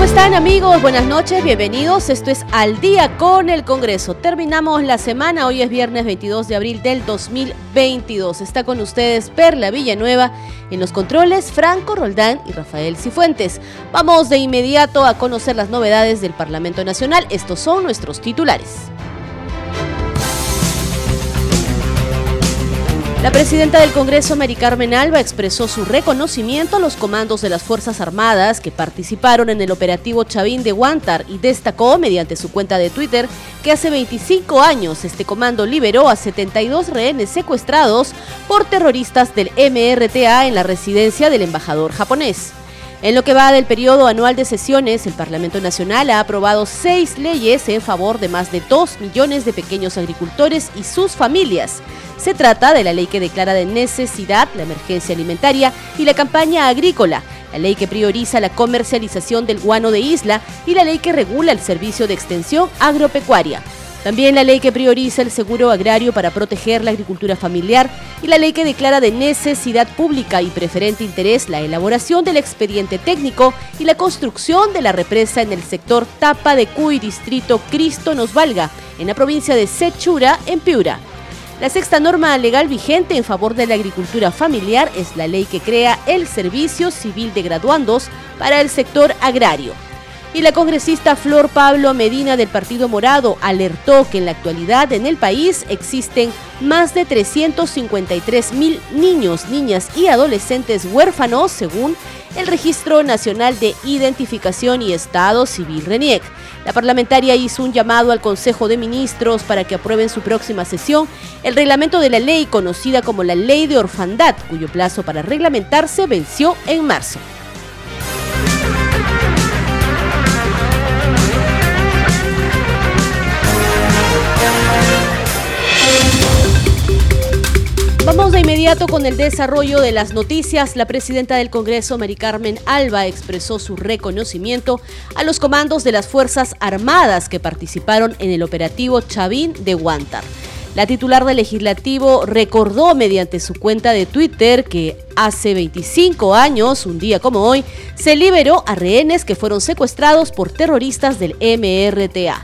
¿Cómo están amigos? Buenas noches, bienvenidos. Esto es Al día con el Congreso. Terminamos la semana, hoy es viernes 22 de abril del 2022. Está con ustedes Perla Villanueva en los controles, Franco Roldán y Rafael Cifuentes. Vamos de inmediato a conocer las novedades del Parlamento Nacional. Estos son nuestros titulares. La presidenta del Congreso, Mari Carmen Alba, expresó su reconocimiento a los comandos de las Fuerzas Armadas que participaron en el operativo Chavín de Guantar y destacó mediante su cuenta de Twitter que hace 25 años este comando liberó a 72 rehenes secuestrados por terroristas del MRTA en la residencia del embajador japonés. En lo que va del periodo anual de sesiones, el Parlamento Nacional ha aprobado seis leyes en favor de más de 2 millones de pequeños agricultores y sus familias. Se trata de la ley que declara de necesidad la emergencia alimentaria y la campaña agrícola, la ley que prioriza la comercialización del guano de isla y la ley que regula el servicio de extensión agropecuaria. También la ley que prioriza el seguro agrario para proteger la agricultura familiar y la ley que declara de necesidad pública y preferente interés la elaboración del expediente técnico y la construcción de la represa en el sector Tapa de Cuy, distrito Cristo Nos Valga, en la provincia de Sechura, en Piura. La sexta norma legal vigente en favor de la agricultura familiar es la ley que crea el Servicio Civil de Graduandos para el sector agrario. Y la congresista Flor Pablo Medina del Partido Morado alertó que en la actualidad en el país existen más de 353 mil niños, niñas y adolescentes huérfanos, según el Registro Nacional de Identificación y Estado Civil RENIEC. La parlamentaria hizo un llamado al Consejo de Ministros para que aprueben su próxima sesión el reglamento de la ley conocida como la Ley de Orfandad, cuyo plazo para reglamentarse venció en marzo. Vamos de inmediato con el desarrollo de las noticias. La presidenta del Congreso, Mari Carmen Alba, expresó su reconocimiento a los comandos de las Fuerzas Armadas que participaron en el operativo Chavín de Guantar. La titular del legislativo recordó mediante su cuenta de Twitter que hace 25 años, un día como hoy, se liberó a rehenes que fueron secuestrados por terroristas del MRTA.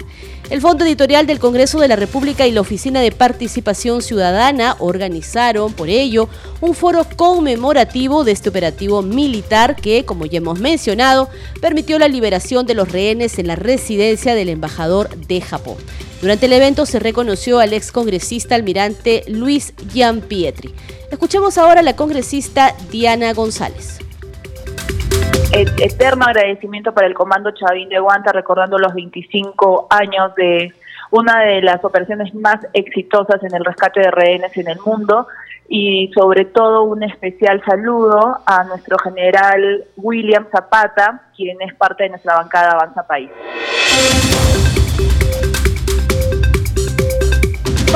El Fondo Editorial del Congreso de la República y la Oficina de Participación Ciudadana organizaron, por ello, un foro conmemorativo de este operativo militar que, como ya hemos mencionado, permitió la liberación de los rehenes en la residencia del embajador de Japón. Durante el evento se reconoció al excongresista almirante Luis Gianpietri. Escuchemos ahora a la congresista Diana González eterno agradecimiento para el Comando Chavín de Guanta, recordando los 25 años de una de las operaciones más exitosas en el rescate de rehenes en el mundo y sobre todo un especial saludo a nuestro general William Zapata, quien es parte de nuestra bancada Avanza País.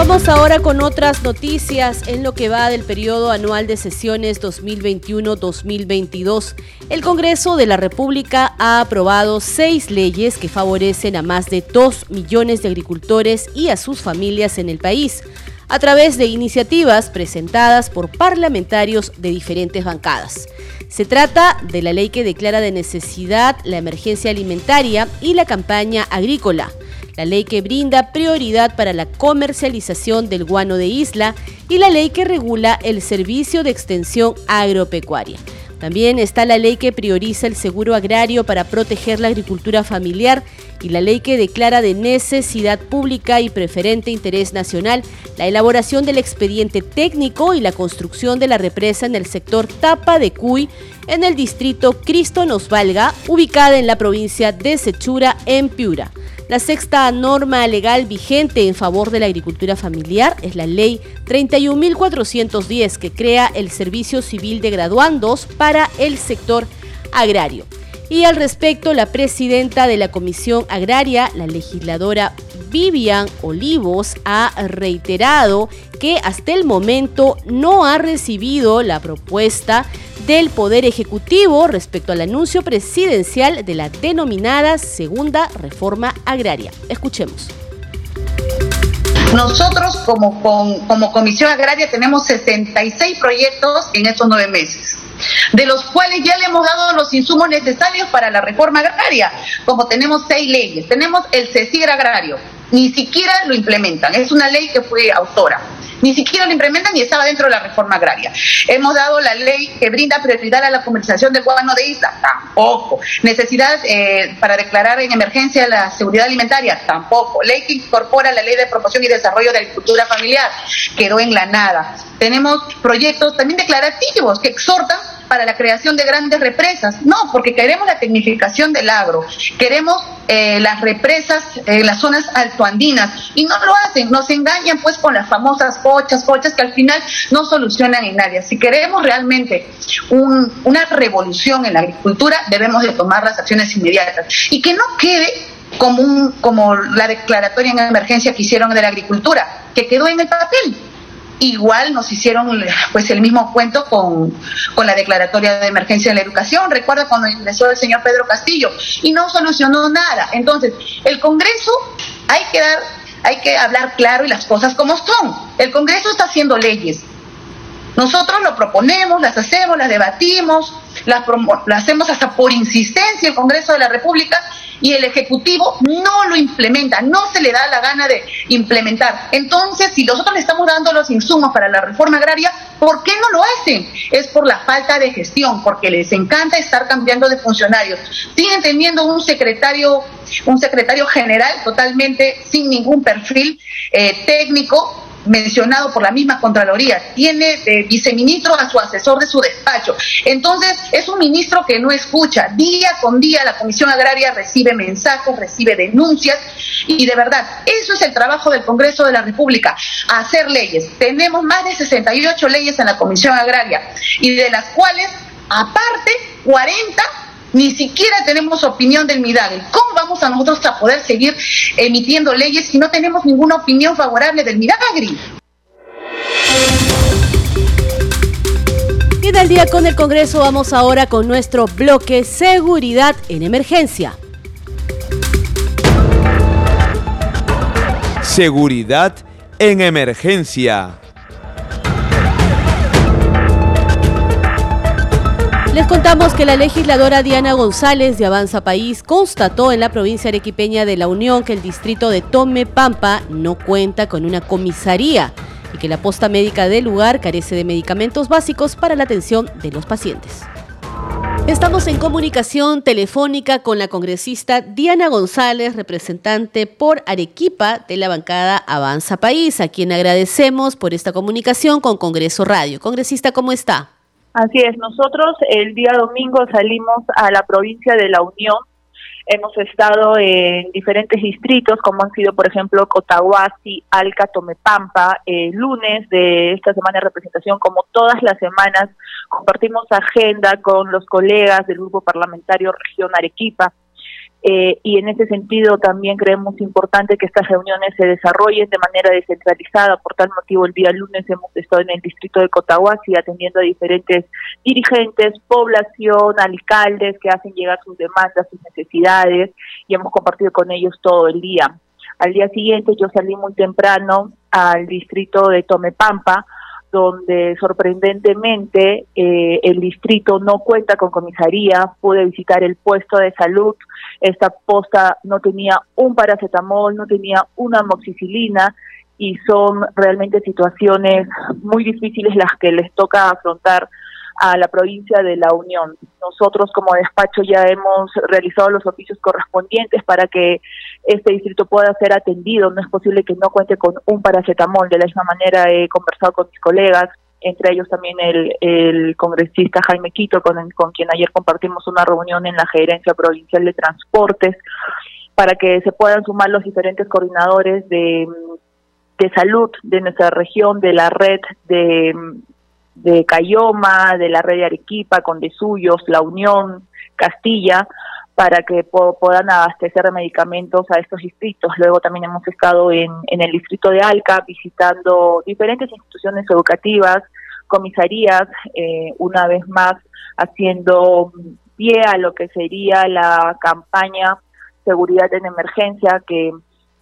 Vamos ahora con otras noticias en lo que va del periodo anual de sesiones 2021-2022. El Congreso de la República ha aprobado seis leyes que favorecen a más de dos millones de agricultores y a sus familias en el país a través de iniciativas presentadas por parlamentarios de diferentes bancadas. Se trata de la ley que declara de necesidad la emergencia alimentaria y la campaña agrícola la ley que brinda prioridad para la comercialización del guano de isla y la ley que regula el servicio de extensión agropecuaria. También está la ley que prioriza el seguro agrario para proteger la agricultura familiar y la ley que declara de necesidad pública y preferente interés nacional la elaboración del expediente técnico y la construcción de la represa en el sector Tapa de Cuy en el distrito Cristo Nos Valga, ubicada en la provincia de Sechura, en Piura. La sexta norma legal vigente en favor de la agricultura familiar es la Ley 31.410 que crea el Servicio Civil de Graduandos para el sector agrario. Y al respecto, la presidenta de la Comisión Agraria, la legisladora Vivian Olivos ha reiterado que hasta el momento no ha recibido la propuesta del Poder Ejecutivo respecto al anuncio presidencial de la denominada Segunda Reforma Agraria. Escuchemos. Nosotros como, como Comisión Agraria tenemos 66 proyectos en estos nueve meses, de los cuales ya le hemos dado los insumos necesarios para la reforma agraria, como tenemos seis leyes. Tenemos el CECIR agrario, ni siquiera lo implementan, es una ley que fue autora ni siquiera lo implementan y estaba dentro de la reforma agraria. Hemos dado la ley que brinda prioridad a la comercialización del guano de isla, tampoco. Necesidad eh, para declarar en emergencia la seguridad alimentaria, tampoco. Ley que incorpora la ley de promoción y desarrollo de la agricultura familiar, quedó en la nada. Tenemos proyectos también declarativos que exhortan para la creación de grandes represas. No, porque queremos la tecnificación del agro, queremos eh, las represas en las zonas altoandinas y no lo hacen, nos engañan pues con las famosas pochas, pochas que al final no solucionan en nadie. Si queremos realmente una revolución en la agricultura, debemos de tomar las acciones inmediatas y que no quede como, un, como la declaratoria en emergencia que hicieron de la agricultura, que quedó en el papel Igual nos hicieron pues el mismo cuento con, la declaratoria de emergencia en la educación. Recuerda cuando ingresó el señor Pedro Castillo y no solucionó nada. Entonces, el Congreso hay que dar, hay que hablar claro y las cosas como son. El Congreso está haciendo leyes. Nosotros lo proponemos, las hacemos, las debatimos, las, las hacemos hasta por insistencia el Congreso de la República y el Ejecutivo no lo implementa, no se le da la gana de implementar. Entonces, si nosotros le estamos dando los insumos para la reforma agraria, ¿por qué no lo hacen? Es por la falta de gestión, porque les encanta estar cambiando de funcionarios. Siguen teniendo un secretario, un secretario general totalmente sin ningún perfil eh, técnico, mencionado por la misma Contraloría, tiene de viceministro a su asesor de su despacho. Entonces, es un ministro que no escucha. Día con día la Comisión Agraria recibe mensajes, recibe denuncias y de verdad, eso es el trabajo del Congreso de la República, hacer leyes. Tenemos más de 68 leyes en la Comisión Agraria y de las cuales, aparte, 40 ni siquiera tenemos opinión del Midagri. ¿Cómo vamos a nosotros a poder seguir emitiendo leyes si no tenemos ninguna opinión favorable del Midagri? Y del día con el Congreso vamos ahora con nuestro bloque Seguridad en Emergencia. Seguridad en Emergencia. Les contamos que la legisladora Diana González de Avanza País constató en la provincia arequipeña de La Unión que el distrito de Tome Pampa no cuenta con una comisaría y que la posta médica del lugar carece de medicamentos básicos para la atención de los pacientes. Estamos en comunicación telefónica con la congresista Diana González, representante por Arequipa de la bancada Avanza País, a quien agradecemos por esta comunicación con Congreso Radio. Congresista, ¿cómo está? Así es, nosotros el día domingo salimos a la provincia de La Unión. Hemos estado en diferentes distritos, como han sido, por ejemplo, Cotahuasi, Alca, Tomepampa. El lunes de esta semana de representación, como todas las semanas, compartimos agenda con los colegas del Grupo Parlamentario Región Arequipa eh, y en ese sentido también creemos importante que estas reuniones se desarrollen de manera descentralizada. Por tal motivo, el día lunes hemos estado en el distrito de Cotahuasi atendiendo a diferentes dirigentes, población, alcaldes que hacen llegar sus demandas, sus necesidades y hemos compartido con ellos todo el día. Al día siguiente yo salí muy temprano al distrito de Tomepampa donde sorprendentemente eh, el distrito no cuenta con comisaría, pude visitar el puesto de salud, esta posta no tenía un paracetamol, no tenía una amoxicilina y son realmente situaciones muy difíciles las que les toca afrontar a la provincia de La Unión. Nosotros como despacho ya hemos realizado los oficios correspondientes para que este distrito pueda ser atendido. No es posible que no cuente con un paracetamol. De la misma manera he conversado con mis colegas, entre ellos también el, el congresista Jaime Quito, con, con quien ayer compartimos una reunión en la Gerencia Provincial de Transportes, para que se puedan sumar los diferentes coordinadores de, de salud de nuestra región, de la red de de Cayoma, de la red de Arequipa, Condesuyos, La Unión, Castilla, para que puedan abastecer de medicamentos a estos distritos. Luego también hemos estado en, en el distrito de Alca visitando diferentes instituciones educativas, comisarías, eh, una vez más haciendo pie a lo que sería la campaña Seguridad en Emergencia que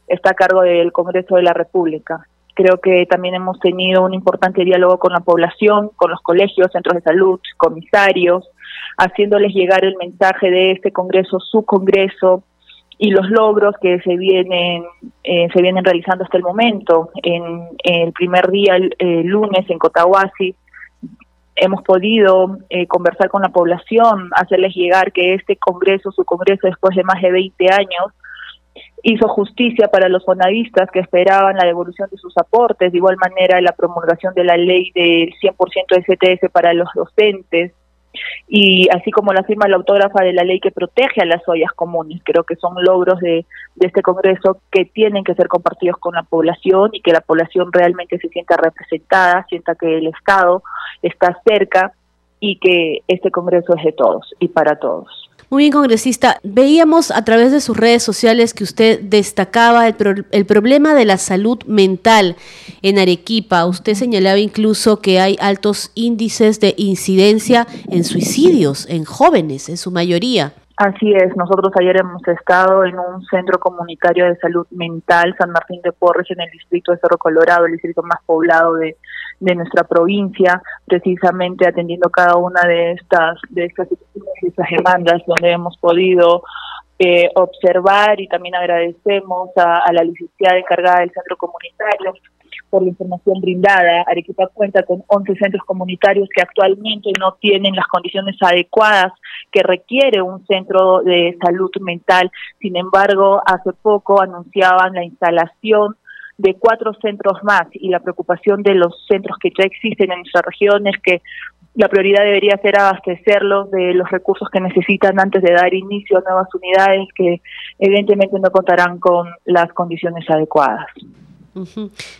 está a cargo del Congreso de la República. Creo que también hemos tenido un importante diálogo con la población, con los colegios, centros de salud, comisarios, haciéndoles llegar el mensaje de este Congreso, su Congreso, y los logros que se vienen eh, se vienen realizando hasta el momento. En, el primer día, el, lunes, en Cotahuasi, hemos podido eh, conversar con la población, hacerles llegar que este Congreso, su Congreso, después de más de 20 años, hizo justicia para los fonavistas que esperaban la devolución de sus aportes, de igual manera la promulgación de la ley del 100% de CTS para los docentes, y así como la firma la autógrafa de la ley que protege a las ollas comunes. Creo que son logros de, de este Congreso que tienen que ser compartidos con la población y que la población realmente se sienta representada, sienta que el Estado está cerca y que este Congreso es de todos y para todos. Muy bien, congresista. Veíamos a través de sus redes sociales que usted destacaba el, el, problema de la salud mental en Arequipa. Usted señalaba incluso que hay altos índices de incidencia en suicidios en jóvenes, en su mayoría. Así es, nosotros ayer hemos estado en un centro comunitario de salud mental, San Martín de Porres, en el distrito de Cerro Colorado, el distrito más poblado de, de nuestra provincia, precisamente atendiendo cada una de estas, de estas, demandas donde hemos podido eh, observar y también agradecemos a, a la licenciada encargada del centro comunitario por la información brindada. Arequipa cuenta con 11 centros comunitarios que actualmente no tienen las condiciones adecuadas que requiere un centro de salud mental. Sin embargo, hace poco anunciaban la instalación de cuatro centros más y la preocupación de los centros que ya existen en nuestra región es que la prioridad debería ser abastecerlos de los recursos que necesitan antes de dar inicio a nuevas unidades que evidentemente no contarán con las condiciones adecuadas.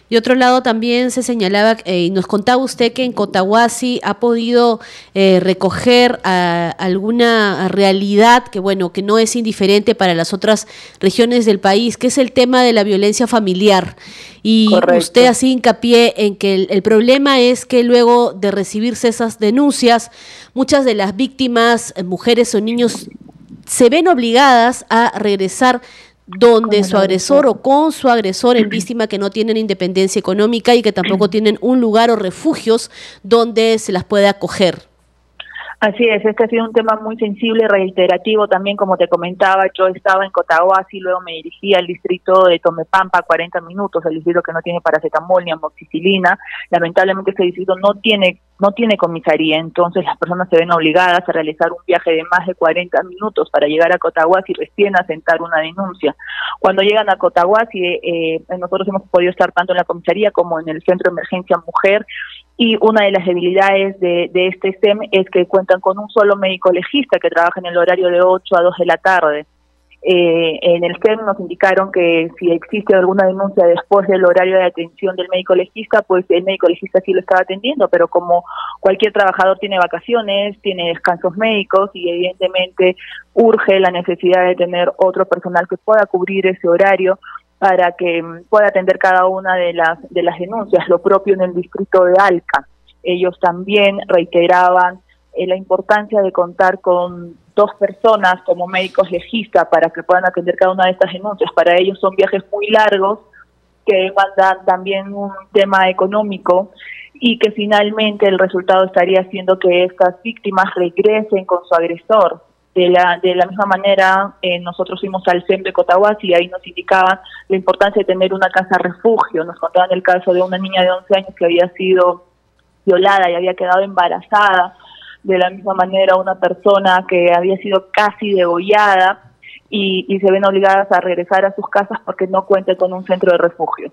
Y otro lado también se señalaba, eh, y nos contaba usted que en Cotahuasi ha podido eh, recoger alguna realidad que, bueno, que no es indiferente para las otras regiones del país, que es el tema de la violencia familiar. Y usted así hincapié en que el, el, problema es que luego de recibirse esas denuncias, muchas de las víctimas, eh, mujeres o niños, se ven obligadas a regresar donde su agresor o con su agresor en víctima que no tienen independencia económica y que tampoco tienen un lugar o refugios donde se las pueda acoger. Así es, este ha sido un tema muy sensible y reiterativo también, como te comentaba, yo estaba en Cotahuasi, luego me dirigí al distrito de Tomepampa, 40 minutos, el distrito que no tiene paracetamol ni amoxicilina. Lamentablemente este distrito no tiene no tiene comisaría, entonces las personas se ven obligadas a realizar un viaje de más de 40 minutos para llegar a Cotahuasi y recién asentar una denuncia. Cuando llegan a Cotahuasi, eh, nosotros hemos podido estar tanto en la comisaría como en el Centro de Emergencia Mujer y una de las debilidades de, de este SEM es que cuentan con un solo médico legista que trabaja en el horario de 8 a 2 de la tarde. Eh, en el SEM nos indicaron que si existe alguna denuncia después del horario de atención del médico legista, pues el médico legista sí lo estaba atendiendo, pero como cualquier trabajador tiene vacaciones, tiene descansos médicos y evidentemente urge la necesidad de tener otro personal que pueda cubrir ese horario, para que pueda atender cada una de las, de las denuncias, lo propio en el distrito de Alca. Ellos también reiteraban eh, la importancia de contar con dos personas como médicos legistas para que puedan atender cada una de estas denuncias. Para ellos son viajes muy largos que demandan también un tema económico y que finalmente el resultado estaría siendo que estas víctimas regresen con su agresor. De la, de la misma manera, eh, nosotros fuimos al CEM de Cotahuasi y ahí nos indicaban la importancia de tener una casa refugio. Nos contaban el caso de una niña de 11 años que había sido violada y había quedado embarazada. De la misma manera, una persona que había sido casi degollada y, se ven obligadas a regresar a sus casas porque no cuentan con un centro de refugio.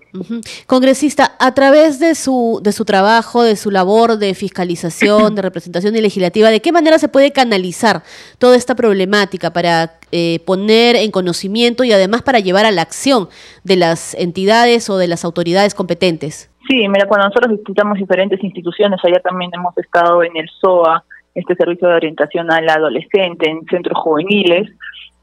Congresista, a través de su, de su trabajo, de su labor de fiscalización, de representación legislativa, ¿de qué manera se puede canalizar toda esta problemática para eh, poner en conocimiento y además para llevar a la acción de las entidades o de las autoridades competentes? Sí, mira, cuando nosotros visitamos diferentes instituciones, allá también hemos estado en el SOA, este servicio de orientación al adolescente en centros juveniles.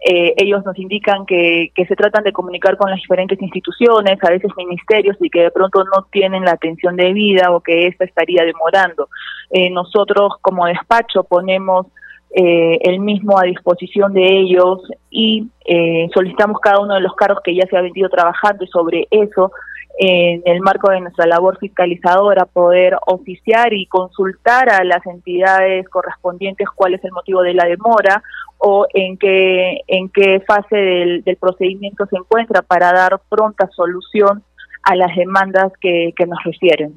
Eh, ellos nos indican que, se tratan de comunicar con las diferentes instituciones, a veces ministerios, y que de pronto no tienen la atención debida o que esta estaría demorando. Eh, nosotros como despacho ponemos eh, el mismo a disposición de ellos y eh, solicitamos cada uno de los cargos que ya se ha venido trabajando y sobre eso en el marco de nuestra labor fiscalizadora poder oficiar y consultar a las entidades correspondientes cuál es el motivo de la demora o en qué en qué fase del, procedimiento se encuentra para dar pronta solución a las demandas que, que nos refieren.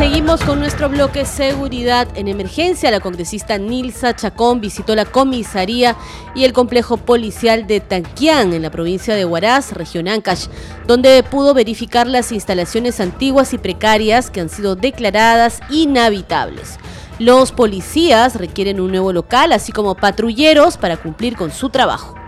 Seguimos con nuestro bloque Seguridad en Emergencia. La congresista Nilsa Chacón visitó la comisaría y el complejo policial de Tanquián en la provincia de Huaraz, región Ancash, donde pudo verificar las instalaciones antiguas y precarias que han sido declaradas inhabitables. Los policías requieren un nuevo local, así como patrulleros para cumplir con su trabajo.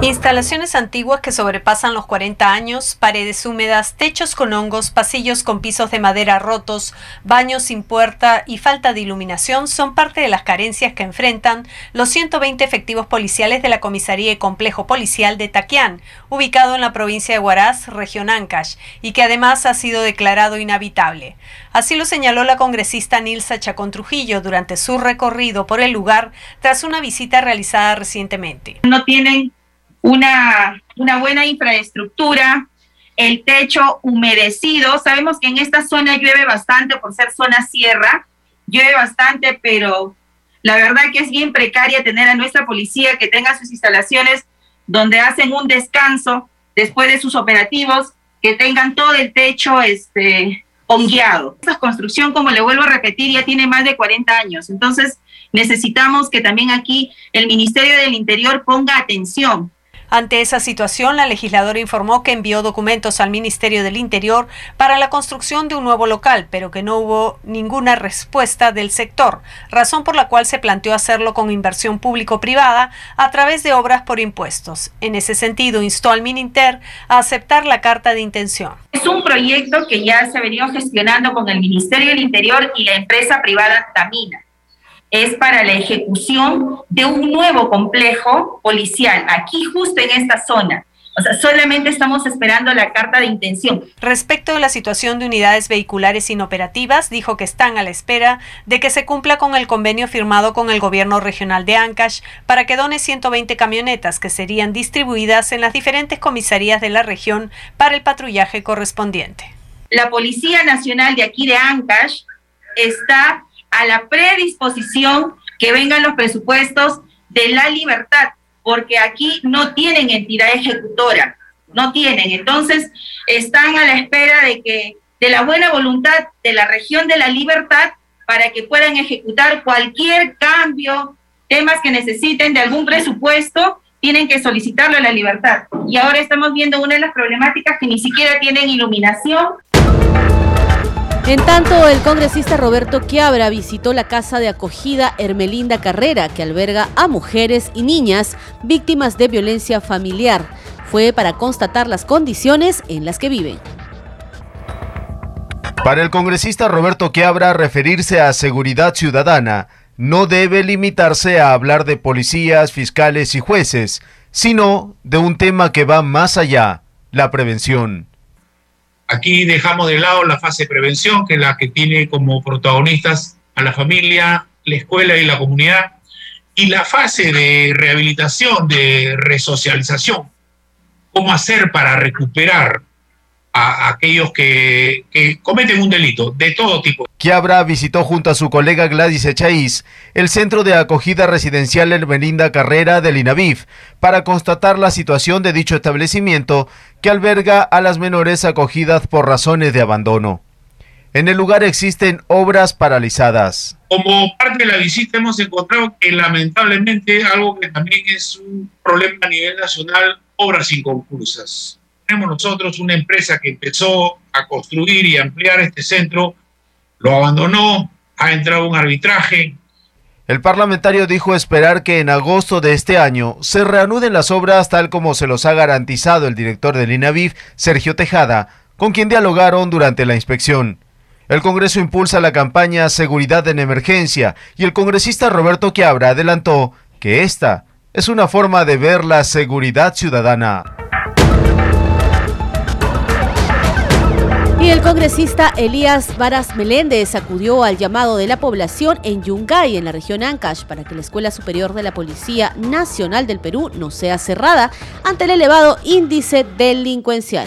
Instalaciones antiguas que sobrepasan los 40 años, paredes húmedas, techos con hongos, pasillos con pisos de madera rotos, baños sin puerta y falta de iluminación son parte de las carencias que enfrentan los 120 efectivos policiales de la Comisaría y Complejo Policial de Taquián, ubicado en la provincia de Huaraz, región Ancash, y que además ha sido declarado inhabitable. Así lo señaló la congresista Nilsa Chacón Trujillo durante su recorrido por el lugar tras una visita realizada recientemente. No tienen una, una buena infraestructura, el techo humedecido. Sabemos que en esta zona llueve bastante por ser zona sierra, llueve bastante, pero la verdad que es bien precaria tener a nuestra policía que tenga sus instalaciones donde hacen un descanso después de sus operativos, que tengan todo el techo este, hongueado. Esta construcción, como le vuelvo a repetir, ya tiene más de 40 años. Entonces, necesitamos que también aquí el Ministerio del Interior ponga atención ante esa situación, la legisladora informó que envió documentos al Ministerio del Interior para la construcción de un nuevo local, pero que no hubo ninguna respuesta del sector, razón por la cual se planteó hacerlo con inversión público-privada a través de obras por impuestos. En ese sentido, instó al Mininter a aceptar la carta de intención. Es un proyecto que ya se ha venido gestionando con el Ministerio del Interior y la empresa privada Tamina es para la ejecución de un nuevo complejo policial, aquí justo en esta zona. O sea, solamente estamos esperando la carta de intención. Respecto de la situación de unidades vehiculares inoperativas, dijo que están a la espera de que se cumpla con el convenio firmado con el gobierno regional de Ancash para que done 120 camionetas que serían distribuidas en las diferentes comisarías de la región para el patrullaje correspondiente. La Policía Nacional de aquí de Ancash está a la predisposición que vengan los presupuestos de la libertad, porque aquí no tienen entidad ejecutora, no tienen. Entonces, están a la espera de que de la buena voluntad de la región de la libertad para que puedan ejecutar cualquier cambio, temas que necesiten de algún presupuesto, tienen que solicitarlo a la libertad. Y ahora estamos viendo una de las problemáticas que ni siquiera tienen iluminación, en tanto, el congresista Roberto Quiabra visitó la casa de acogida Hermelinda Carrera, que alberga a mujeres y niñas víctimas de violencia familiar. Fue para constatar las condiciones en las que viven. Para el congresista Roberto Quiabra, referirse a seguridad ciudadana no debe limitarse a hablar de policías, fiscales y jueces, sino de un tema que va más allá, la prevención. Aquí dejamos de lado la fase de prevención, que es la que tiene como protagonistas a la familia, la escuela y la comunidad, y la fase de rehabilitación, de resocialización. ¿Cómo hacer para recuperar a aquellos que, cometen un delito de todo tipo. Quiabra visitó junto a su colega Gladys Echaíz el centro de acogida residencial Hermelinda Carrera del INAVIF para constatar la situación de dicho establecimiento que alberga a las menores acogidas por razones de abandono. En el lugar existen obras paralizadas. Como parte de la visita hemos encontrado que lamentablemente algo que también es un problema a nivel nacional, obras inconclusas tenemos nosotros una empresa que empezó a construir y ampliar este centro, lo abandonó, ha entrado un arbitraje. El parlamentario dijo esperar que en agosto de este año se reanuden las obras tal como se los ha garantizado el director del INAVIF, Sergio Tejada, con quien dialogaron durante la inspección. El Congreso impulsa la campaña Seguridad en Emergencia y el congresista Roberto Quiabra adelantó que esta es una forma de ver la seguridad ciudadana. Y el congresista Elías Varas Meléndez acudió al llamado de la población en Yungay, en la región Ancash, para que la Escuela Superior de la Policía Nacional del Perú no sea cerrada ante el elevado índice delincuencial.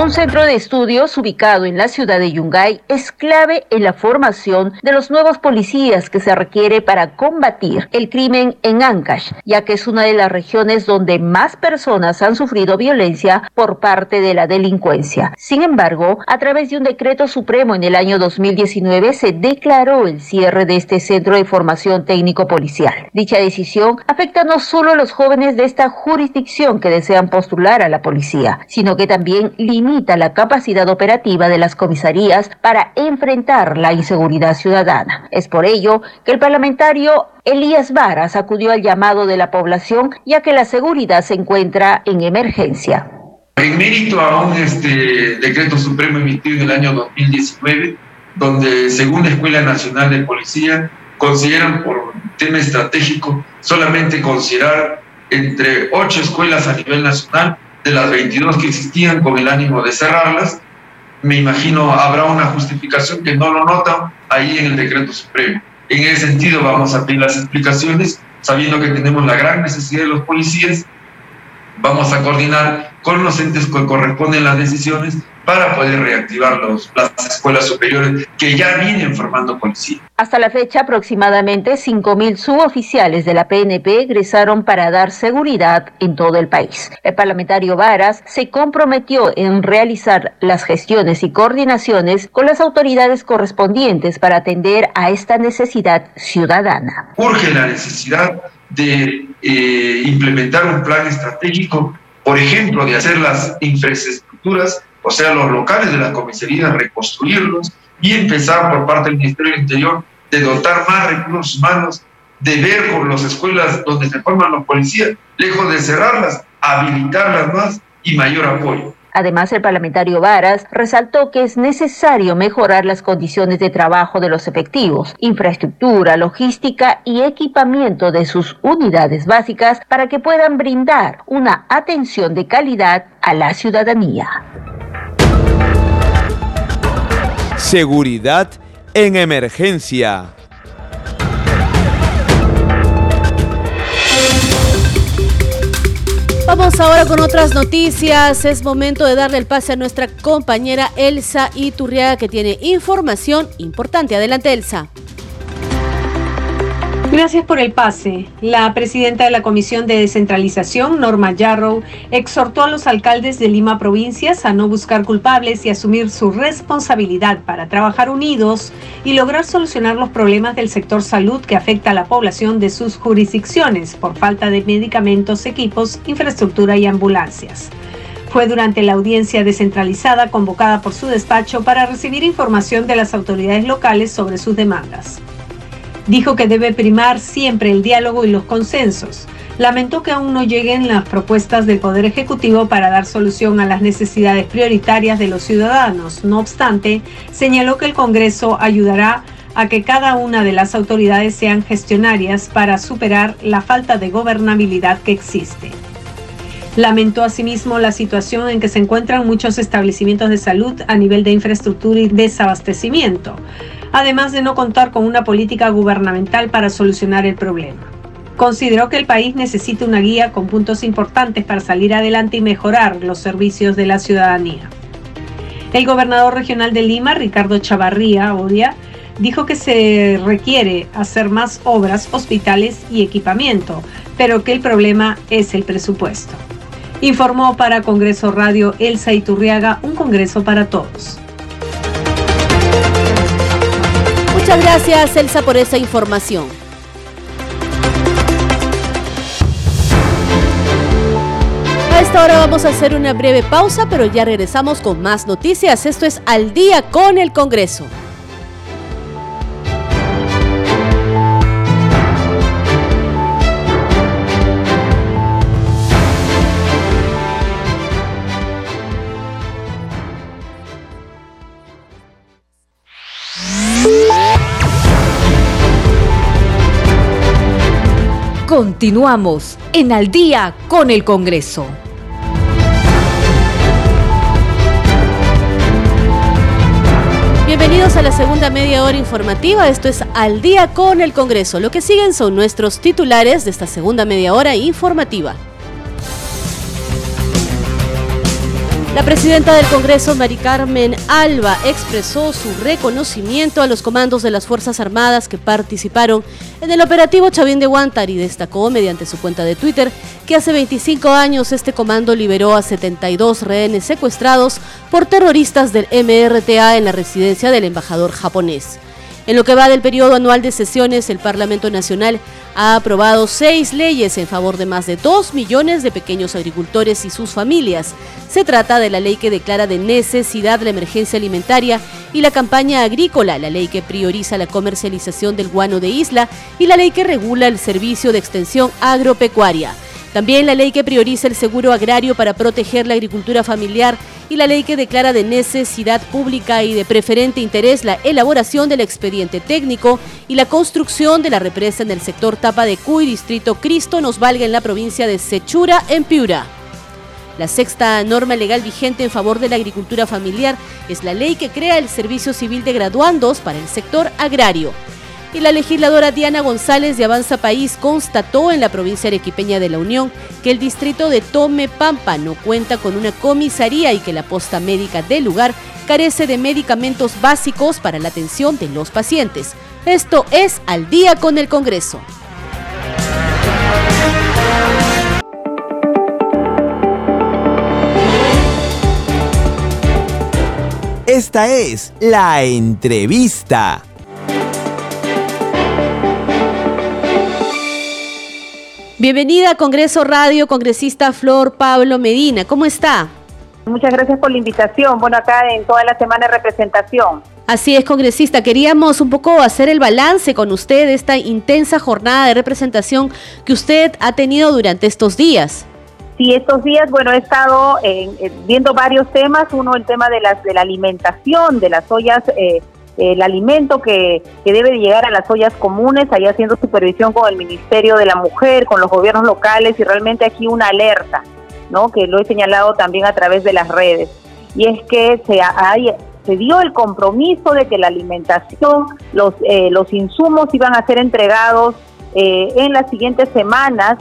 Un centro de estudios ubicado en la ciudad de Yungay es clave en la formación de los nuevos policías que se requiere para combatir el crimen en Ancash, ya que es una de las regiones donde más personas han sufrido violencia por parte de la delincuencia. Sin embargo, a través de un decreto supremo en el año 2019 se declaró el cierre de este centro de formación técnico policial. Dicha decisión afecta no solo a los jóvenes de esta jurisdicción que desean postular a la policía, sino que también limita la capacidad operativa de las comisarías para enfrentar la inseguridad ciudadana. Es por ello que el parlamentario Elías Varas acudió al llamado de la población ya que la seguridad se encuentra en emergencia. En mérito a un este, decreto supremo emitido en el año 2019, donde según la Escuela Nacional de Policía consideran por tema estratégico solamente considerar entre ocho escuelas a nivel nacional de las 22 que existían con el ánimo de cerrarlas, me imagino habrá una justificación que no lo notan ahí en el decreto supremo. En ese sentido vamos a pedir las explicaciones, sabiendo que tenemos la gran necesidad de los policías, vamos a coordinar con los entes que corresponden las decisiones para poder reactivar los, las escuelas superiores que ya vienen formando policía. Hasta la fecha, aproximadamente 5.000 suboficiales de la PNP egresaron para dar seguridad en todo el país. El parlamentario Varas se comprometió en realizar las gestiones y coordinaciones con las autoridades correspondientes para atender a esta necesidad ciudadana. Urge la necesidad de eh, implementar un plan estratégico, por ejemplo, de hacer las infraestructuras o sea, los locales de la comisaría, reconstruirlos y empezar por parte del Ministerio del Interior de dotar más recursos humanos, de ver con las escuelas donde se forman los policías, lejos de cerrarlas, habilitarlas más y mayor apoyo. Además, el parlamentario Varas resaltó que es necesario mejorar las condiciones de trabajo de los efectivos, infraestructura, logística y equipamiento de sus unidades básicas para que puedan brindar una atención de calidad a la ciudadanía. Seguridad en emergencia. Vamos ahora con otras noticias. Es momento de darle el pase a nuestra compañera Elsa Iturriaga que tiene información importante. Adelante, Elsa. Gracias por el pase. La presidenta de la Comisión de Descentralización, Norma Yarrow, exhortó a los alcaldes de Lima Provincias a no buscar culpables y asumir su responsabilidad para trabajar unidos y lograr solucionar los problemas del sector salud que afecta a la población de sus jurisdicciones por falta de medicamentos, equipos, infraestructura y ambulancias. Fue durante la audiencia descentralizada convocada por su despacho para recibir información de las autoridades locales sobre sus demandas. Dijo que debe primar siempre el diálogo y los consensos. Lamentó que aún no lleguen las propuestas del Poder Ejecutivo para dar solución a las necesidades prioritarias de los ciudadanos. No obstante, señaló que el Congreso ayudará a que cada una de las autoridades sean gestionarias para superar la falta de gobernabilidad que existe. Lamentó asimismo la situación en que se encuentran muchos establecimientos de salud a nivel de infraestructura y desabastecimiento además de no contar con una política gubernamental para solucionar el problema. Consideró que el país necesita una guía con puntos importantes para salir adelante y mejorar los servicios de la ciudadanía. El gobernador regional de Lima, Ricardo Chavarría Odia, dijo que se requiere hacer más obras, hospitales y equipamiento, pero que el problema es el presupuesto. Informó para Congreso Radio Elsa Iturriaga, un Congreso para todos. Muchas gracias, Elsa, por esa información. A esta hora vamos a hacer una breve pausa, pero ya regresamos con más noticias. Esto es Al día con el Congreso. Continuamos en Al día con el Congreso. Bienvenidos a la segunda media hora informativa. Esto es Al día con el Congreso. Lo que siguen son nuestros titulares de esta segunda media hora informativa. La presidenta del Congreso, Mari Carmen Alba, expresó su reconocimiento a los comandos de las Fuerzas Armadas que participaron en el operativo Chavín de Huántar y destacó mediante su cuenta de Twitter que hace 25 años este comando liberó a 72 rehenes secuestrados por terroristas del MRTA en la residencia del embajador japonés. En lo que va del periodo anual de sesiones, el Parlamento Nacional ha aprobado seis leyes en favor de más de dos millones de pequeños agricultores y sus familias. Se trata de la ley que declara de necesidad la emergencia alimentaria y la campaña agrícola, la ley que prioriza la comercialización del guano de isla y la ley que regula el servicio de extensión agropecuaria. También la ley que prioriza el seguro agrario para proteger la agricultura familiar y la ley que declara de necesidad pública y de preferente interés la elaboración del expediente técnico y la construcción de la represa en el sector Tapa de Cuy, distrito Cristo, nos valga en la provincia de Sechura, en Piura. La sexta norma legal vigente en favor de la agricultura familiar es la ley que crea el Servicio Civil de Graduandos para el sector agrario y la legisladora Diana González de Avanza País constató en la provincia arequipeña de la Unión que el distrito de Tome Pampa no cuenta con una comisaría y que la posta médica del lugar carece de medicamentos básicos para la atención de los pacientes. Esto es Al día con el Congreso. Esta es la entrevista. Bienvenida a Congreso Radio, congresista Flor Pablo Medina. ¿Cómo está? Muchas gracias por la invitación. Bueno, acá en toda la semana de representación. Así es, congresista. Queríamos un poco hacer el balance con usted de esta intensa jornada de representación que usted ha tenido durante estos días. Sí, estos días, bueno, he estado viendo varios temas. Uno, el tema de, las, de la alimentación, de las ollas eh, el alimento que, que debe llegar a las ollas comunes, ahí haciendo supervisión con el Ministerio de la Mujer, con los gobiernos locales y realmente aquí una alerta, ¿no? que lo he señalado también a través de las redes. Y es que se, se dio el compromiso de que la alimentación, los, eh, los insumos iban a ser entregados eh, en las siguientes semanas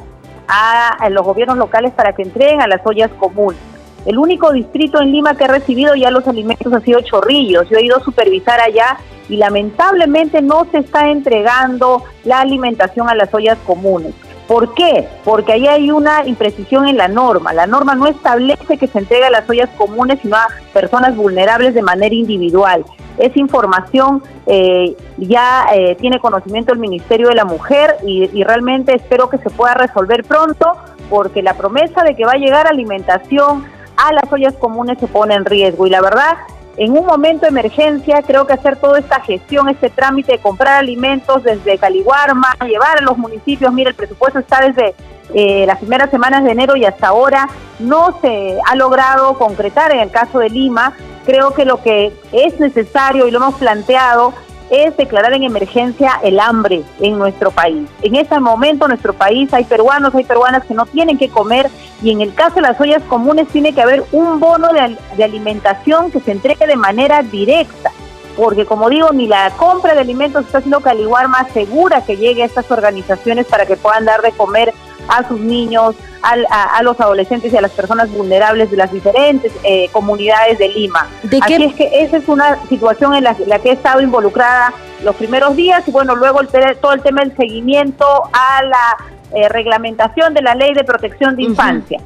a, los gobiernos locales para que entreguen a las ollas comunes. El único distrito en Lima que ha recibido ya los alimentos ha sido Chorrillos. Yo he ido a supervisar allá y lamentablemente no se está entregando la alimentación a las ollas comunes. ¿Por qué? Porque ahí hay una imprecisión en la norma. La norma no establece que se entregue a las ollas comunes, sino a personas vulnerables de manera individual. Esa información eh, ya eh, tiene conocimiento el Ministerio de la Mujer y, y realmente espero que se pueda resolver pronto porque la promesa de que va a llegar alimentación a las ollas comunes se pone en riesgo. Y la verdad, en un momento de emergencia, creo que hacer toda esta gestión, este trámite de comprar alimentos desde Caliguarma, llevar a los municipios, mire, el presupuesto está desde eh, las primeras semanas de enero y hasta ahora no se ha logrado concretar en el caso de Lima. Creo que lo que es necesario y lo hemos planteado es declarar en emergencia el hambre en nuestro país. En este momento en nuestro país hay peruanos, hay peruanas que no tienen que comer y en el caso de las ollas comunes tiene que haber un bono de, alimentación que se entregue de manera directa. Porque como digo, ni la compra de alimentos está haciendo Caliguar más segura que llegue a estas organizaciones para que puedan dar de comer a sus niños, a, los adolescentes y a las personas vulnerables de las diferentes eh, comunidades de Lima. Así es que esa es una situación en la, que he estado involucrada los primeros días y bueno, luego el, todo el tema del seguimiento a la eh, reglamentación de la ley de protección de infancia.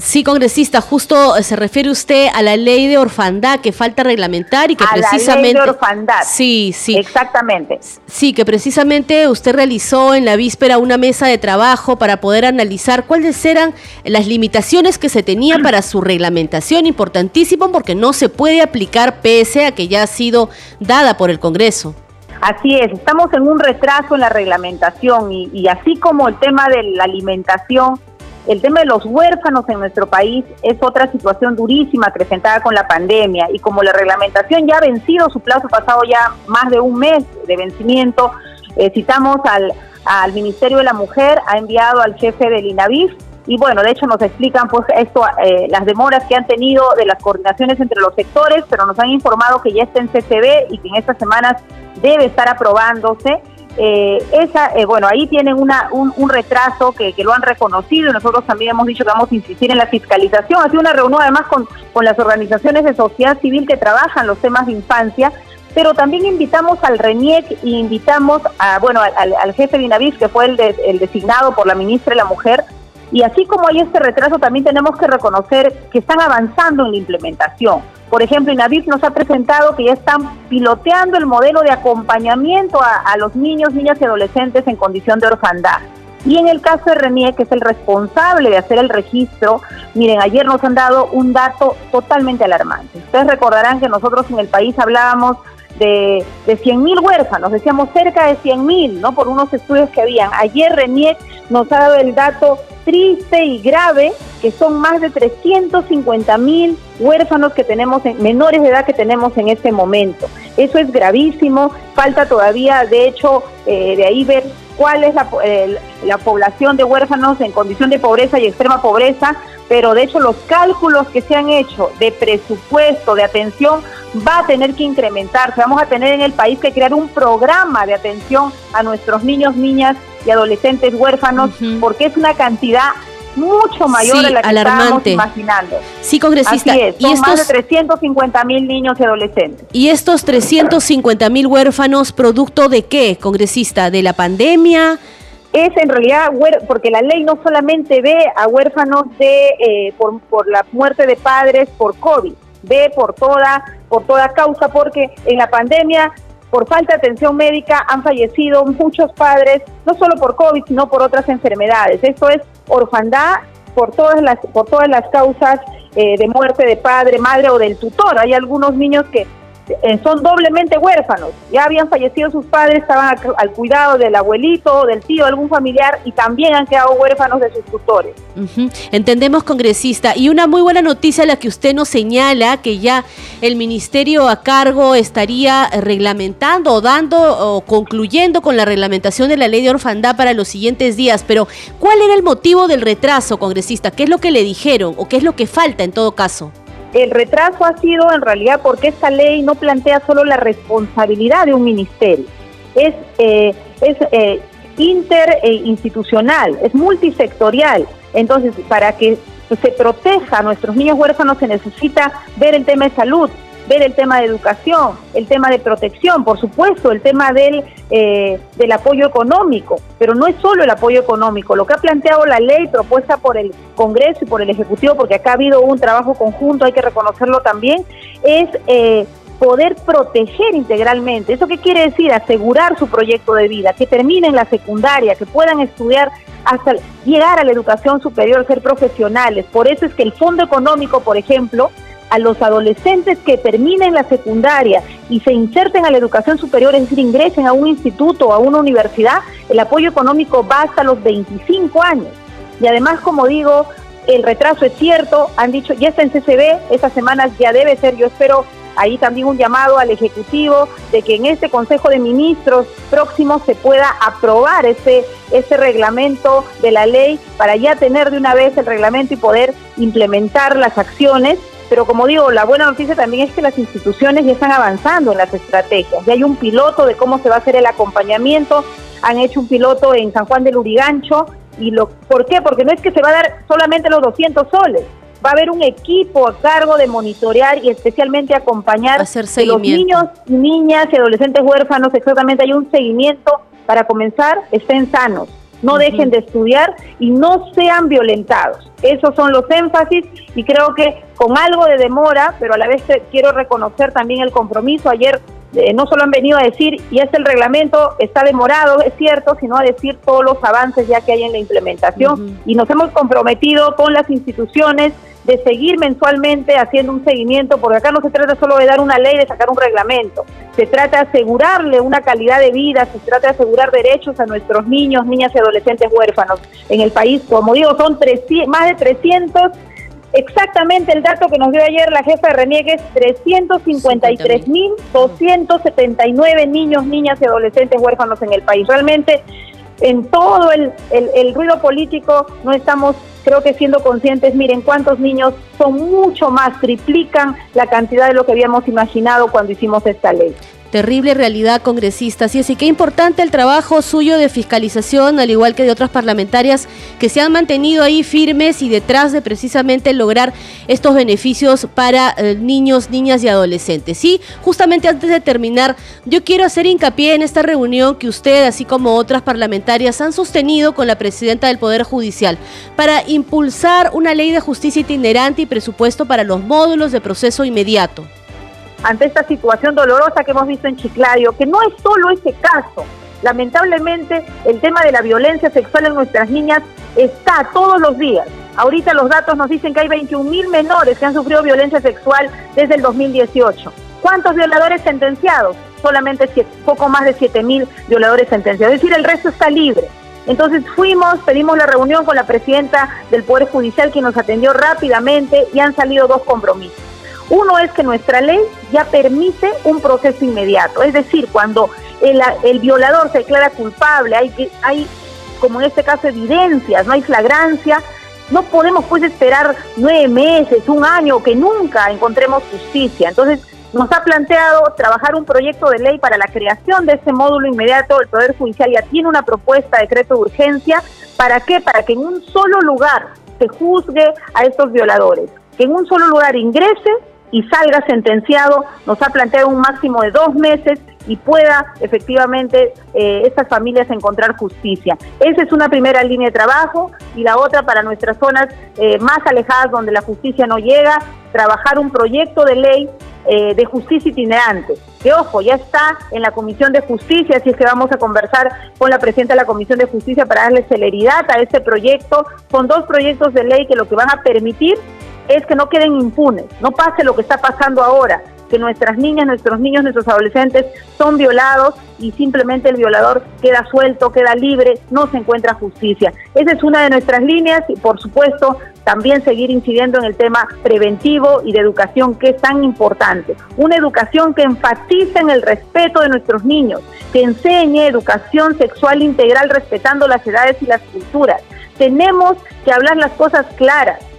Sí, congresista, justo eh, se refiere usted a la ley de orfandad que falta reglamentar y que precisamente... La ley de orfandad. Sí, sí. Exactamente. Sí, que precisamente usted realizó en la víspera una mesa de trabajo para poder analizar cuáles eran las limitaciones que se tenía para su reglamentación, importantísimo porque no se puede aplicar pese a que ya ha sido dada por el Congreso. Así es, estamos en un retraso en la reglamentación y, y así como el tema de la alimentación el tema de los huérfanos en nuestro país es otra situación durísima acrecentada con la pandemia y como la reglamentación ya ha vencido su plazo pasado ya más de un mes de vencimiento, eh, citamos al, al Ministerio de la Mujer, ha enviado al jefe del INAVIF y bueno, de hecho nos explican pues esto, eh, las demoras que han tenido de las coordinaciones entre los sectores, pero nos han informado que ya está en CCB y que en estas semanas debe estar aprobándose. Eh, esa, eh, bueno, ahí tienen una, un, retraso que, lo han reconocido y nosotros también hemos dicho que vamos a insistir en la fiscalización. Ha sido una reunión además con, con las organizaciones de sociedad civil que trabajan los temas de infancia, pero también invitamos al RENIEC y invitamos a, bueno, al, jefe de INAVIS, que fue el, el designado por la ministra de la Mujer, y así como hay este retraso, también tenemos que reconocer que están avanzando en la implementación. Por ejemplo, INAVIF nos ha presentado que ya están piloteando el modelo de acompañamiento a, los niños, niñas y adolescentes en condición de orfandad. Y en el caso de Renier, que es el responsable de hacer el registro, miren, ayer nos han dado un dato totalmente alarmante. Ustedes recordarán que nosotros en el país hablábamos de, de 100.000 huérfanos, decíamos cerca de 100.000, ¿no? Por unos estudios que habían. Ayer Renier nos ha dado el dato triste y grave que son más de 350 mil huérfanos que tenemos, en, menores de edad que tenemos en este momento. Eso es gravísimo, falta todavía, de hecho, eh, de ahí ver cuál es la, la población de huérfanos en condición de pobreza y extrema pobreza, pero de hecho los cálculos que se han hecho de presupuesto, de atención, va a tener que incrementarse. Vamos a tener en el país que crear un programa de atención a nuestros niños, niñas y adolescentes huérfanos, porque es una cantidad mucho mayor de la que alarmante. estábamos imaginando. Sí, congresista. Así es, son ¿Y más de 350 mil niños y adolescentes. ¿Y estos 350 mil huérfanos producto de qué, congresista? ¿De la pandemia? Es en realidad, porque la ley no solamente ve a huérfanos de eh, por, por la muerte de padres por COVID, ve por toda, por toda causa, porque en la pandemia por falta de atención médica han fallecido muchos padres, no solo por COVID, sino por otras enfermedades. Esto es orfandad por todas las, por todas las causas eh, de muerte de padre, madre o del tutor. Hay algunos niños que eh, son doblemente huérfanos. Ya habían fallecido sus padres, estaban al, cuidado del abuelito, del tío, algún familiar y también han quedado huérfanos de sus tutores. Entendemos, congresista. Y una muy buena noticia la que usted nos señala, que ya el ministerio a cargo estaría reglamentando o dando o concluyendo con la reglamentación de la ley de orfandad para los siguientes días. Pero, ¿cuál era el motivo del retraso, congresista? ¿Qué es lo que le dijeron o qué es lo que falta en todo caso? El retraso ha sido en realidad porque esta ley no plantea solo la responsabilidad de un ministerio, es, eh, es eh, interinstitucional, es multisectorial. Entonces, para que se proteja a nuestros niños huérfanos se necesita ver el tema de salud, ver el tema de educación, el tema de protección, por supuesto, el tema del, eh, del apoyo económico, pero no es solo el apoyo económico, lo que ha planteado la ley propuesta por el Congreso y por el Ejecutivo, porque acá ha habido un trabajo conjunto, hay que reconocerlo también, es eh, poder proteger integralmente. ¿Eso qué quiere decir? Asegurar su proyecto de vida, que terminen la secundaria, que puedan estudiar hasta llegar a la educación superior, ser profesionales. Por eso es que el Fondo Económico, por ejemplo, a los adolescentes que terminen la secundaria y se inserten a la educación superior, es decir, ingresen a un instituto o a una universidad, el apoyo económico va hasta los 25 años. Y además, como digo, el retraso es cierto, han dicho, ya está en CCB, estas semanas ya debe ser, yo espero ahí también un llamado al Ejecutivo de que en este Consejo de Ministros próximo se pueda aprobar ese, ese reglamento de la ley para ya tener de una vez el reglamento y poder implementar las acciones pero como digo, la buena noticia también es que las instituciones ya están avanzando en las estrategias. Ya hay un piloto de cómo se va a hacer el acompañamiento. Han hecho un piloto en San Juan del Urigancho. Y lo, ¿Por qué? Porque no es que se va a dar solamente los 200 soles. Va a haber un equipo a cargo de monitorear y especialmente acompañar a los niños, niñas y adolescentes huérfanos. Exactamente, hay un seguimiento para comenzar, estén sanos no dejen de estudiar y no sean violentados. Esos son los énfasis y creo que con algo de demora, pero a la vez quiero reconocer también el compromiso. Ayer eh, no solo han venido a decir, y es el reglamento, está demorado, es cierto, sino a decir todos los avances ya que hay en la implementación. Y nos hemos comprometido con las instituciones de seguir mensualmente haciendo un seguimiento, porque acá no se trata solo de dar una ley, de sacar un reglamento, se trata de asegurarle una calidad de vida, se trata de asegurar derechos a nuestros niños, niñas y adolescentes huérfanos en el país. Como digo, son más de 300 Exactamente el dato que nos dio ayer la jefa de Reniegue es 353.279 niños, niñas y adolescentes huérfanos en el país. Realmente en todo el, el ruido político no estamos creo que siendo conscientes, miren cuántos niños son mucho más, triplican la cantidad de lo que habíamos imaginado cuando hicimos esta ley. Terrible realidad, congresistas. Y así que importante el trabajo suyo de fiscalización, al igual que de otras parlamentarias que se han mantenido ahí firmes y detrás de precisamente lograr estos beneficios para eh, niños, niñas y adolescentes. Y justamente antes de terminar, yo quiero hacer hincapié en esta reunión que usted, así como otras parlamentarias, han sostenido con la presidenta del Poder Judicial para impulsar una ley de justicia itinerante y presupuesto para los módulos de proceso inmediato ante esta situación dolorosa que hemos visto en Chiclayo, que no es solo ese caso. Lamentablemente, el tema de la violencia sexual en nuestras niñas está todos los días. Ahorita los datos nos dicen que hay 21 mil menores que han sufrido violencia sexual desde el 2018. ¿Cuántos violadores sentenciados? Solamente poco más de 7 mil violadores sentenciados. Es decir, el resto está libre. Entonces fuimos, pedimos la reunión con la presidenta del Poder Judicial, que nos atendió rápidamente y han salido dos compromisos. Uno es que nuestra ley ya permite un proceso inmediato, es decir, cuando el, violador se declara culpable, hay, hay, como en este caso, evidencias, no hay flagrancia, no podemos pues esperar nueve meses, un año, que nunca encontremos justicia. Entonces, nos ha planteado trabajar un proyecto de ley para la creación de ese módulo inmediato. El Poder Judicial ya tiene una propuesta de decreto de urgencia. ¿Para qué? Para que en un solo lugar se juzgue a estos violadores. Que en un solo lugar ingrese y salga sentenciado, nos ha planteado un máximo de dos meses y pueda efectivamente eh, estas familias encontrar justicia. Esa es una primera línea de trabajo y la otra para nuestras zonas eh, más alejadas donde la justicia no llega, trabajar un proyecto de ley eh, de justicia itinerante. Que ojo, ya está en la Comisión de Justicia, así es que vamos a conversar con la presidenta de la Comisión de Justicia para darle celeridad a este proyecto. Son dos proyectos de ley que lo que van a permitir es que no queden impunes, no pase lo que está pasando ahora, que nuestras niñas, nuestros niños, nuestros adolescentes son violados y simplemente el violador queda suelto, queda libre, no se encuentra justicia. Esa es una de nuestras líneas y por supuesto también seguir incidiendo en el tema preventivo y de educación que es tan importante. Una educación que enfatice en el respeto de nuestros niños, que enseñe educación sexual integral respetando las edades y las culturas. Tenemos que hablar las cosas claras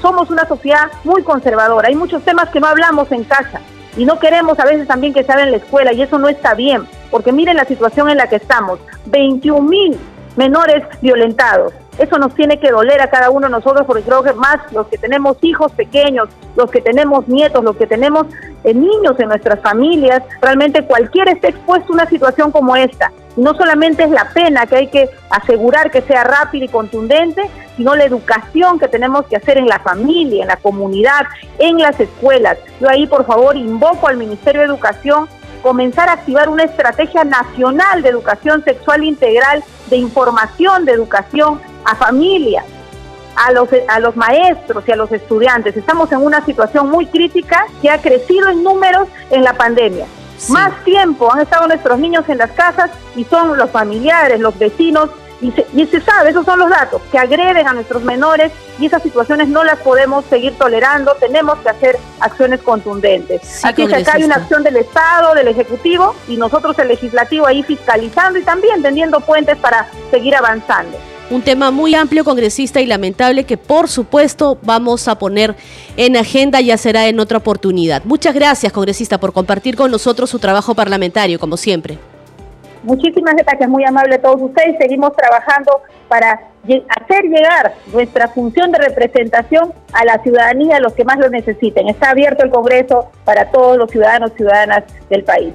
somos una sociedad muy conservadora. Hay muchos temas que no hablamos en casa y no queremos a veces también que se en la escuela y eso no está bien, porque miren la situación en la que estamos. 21 mil menores violentados. Eso nos tiene que doler a cada uno de nosotros porque creo que más los que tenemos hijos pequeños, los que tenemos nietos, los que tenemos eh, niños en nuestras familias, realmente cualquiera esté expuesto a una situación como esta. no solamente es la pena que hay que asegurar que sea rápida y contundente, sino la educación que tenemos que hacer en la familia, en la comunidad, en las escuelas. Yo ahí, por favor, invoco al Ministerio de Educación comenzar a activar una estrategia nacional de educación sexual integral, de información de educación a familias, a los, a los maestros y a los estudiantes. Estamos en una situación muy crítica que ha crecido en números en la pandemia. Más tiempo han estado nuestros niños en las casas y son los familiares, los vecinos y se, sabe, esos son los datos, que agreden a nuestros menores y esas situaciones no las podemos seguir tolerando, tenemos que hacer acciones contundentes. Aquí que acá hay una acción del Estado, del Ejecutivo y nosotros el Legislativo ahí fiscalizando y también tendiendo puentes para seguir avanzando. Un tema muy amplio, congresista, y lamentable que por supuesto vamos a poner en agenda, ya será en otra oportunidad. Muchas gracias, congresista, por compartir con nosotros su trabajo parlamentario, como siempre. Muchísimas gracias, muy amable a todos ustedes. Seguimos trabajando para hacer llegar nuestra función de representación a la ciudadanía, a los que más lo necesiten. Está abierto el Congreso para todos los ciudadanos y ciudadanas del país.